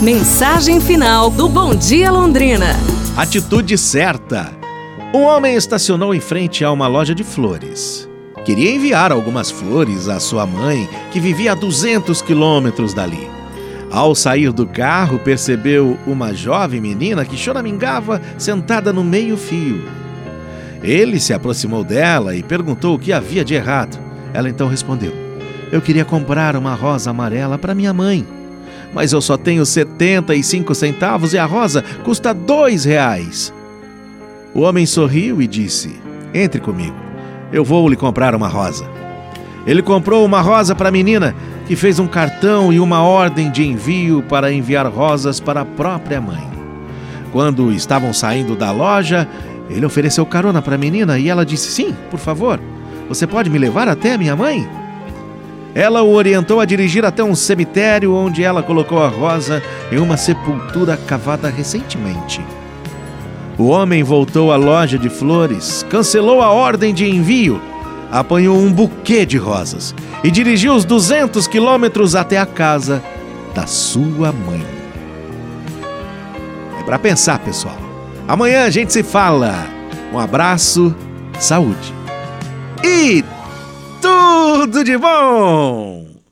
Mensagem final do Bom Dia Londrina. Atitude certa. Um homem estacionou em frente a uma loja de flores. Queria enviar algumas flores à sua mãe, que vivia a 200 quilômetros dali. Ao sair do carro, percebeu uma jovem menina que choramingava sentada no meio-fio. Ele se aproximou dela e perguntou o que havia de errado. Ela então respondeu: Eu queria comprar uma rosa amarela para minha mãe, mas eu só tenho 75 centavos e a rosa custa dois reais. O homem sorriu e disse: Entre comigo, eu vou lhe comprar uma rosa. Ele comprou uma rosa para a menina, que fez um cartão e uma ordem de envio para enviar rosas para a própria mãe. Quando estavam saindo da loja, ele ofereceu carona para a menina e ela disse: Sim, por favor, você pode me levar até a minha mãe? Ela o orientou a dirigir até um cemitério onde ela colocou a rosa em uma sepultura cavada recentemente. O homem voltou à loja de flores, cancelou a ordem de envio, apanhou um buquê de rosas e dirigiu os 200 quilômetros até a casa da sua mãe. É para pensar, pessoal. Amanhã a gente se fala. Um abraço, saúde e tudo de bom!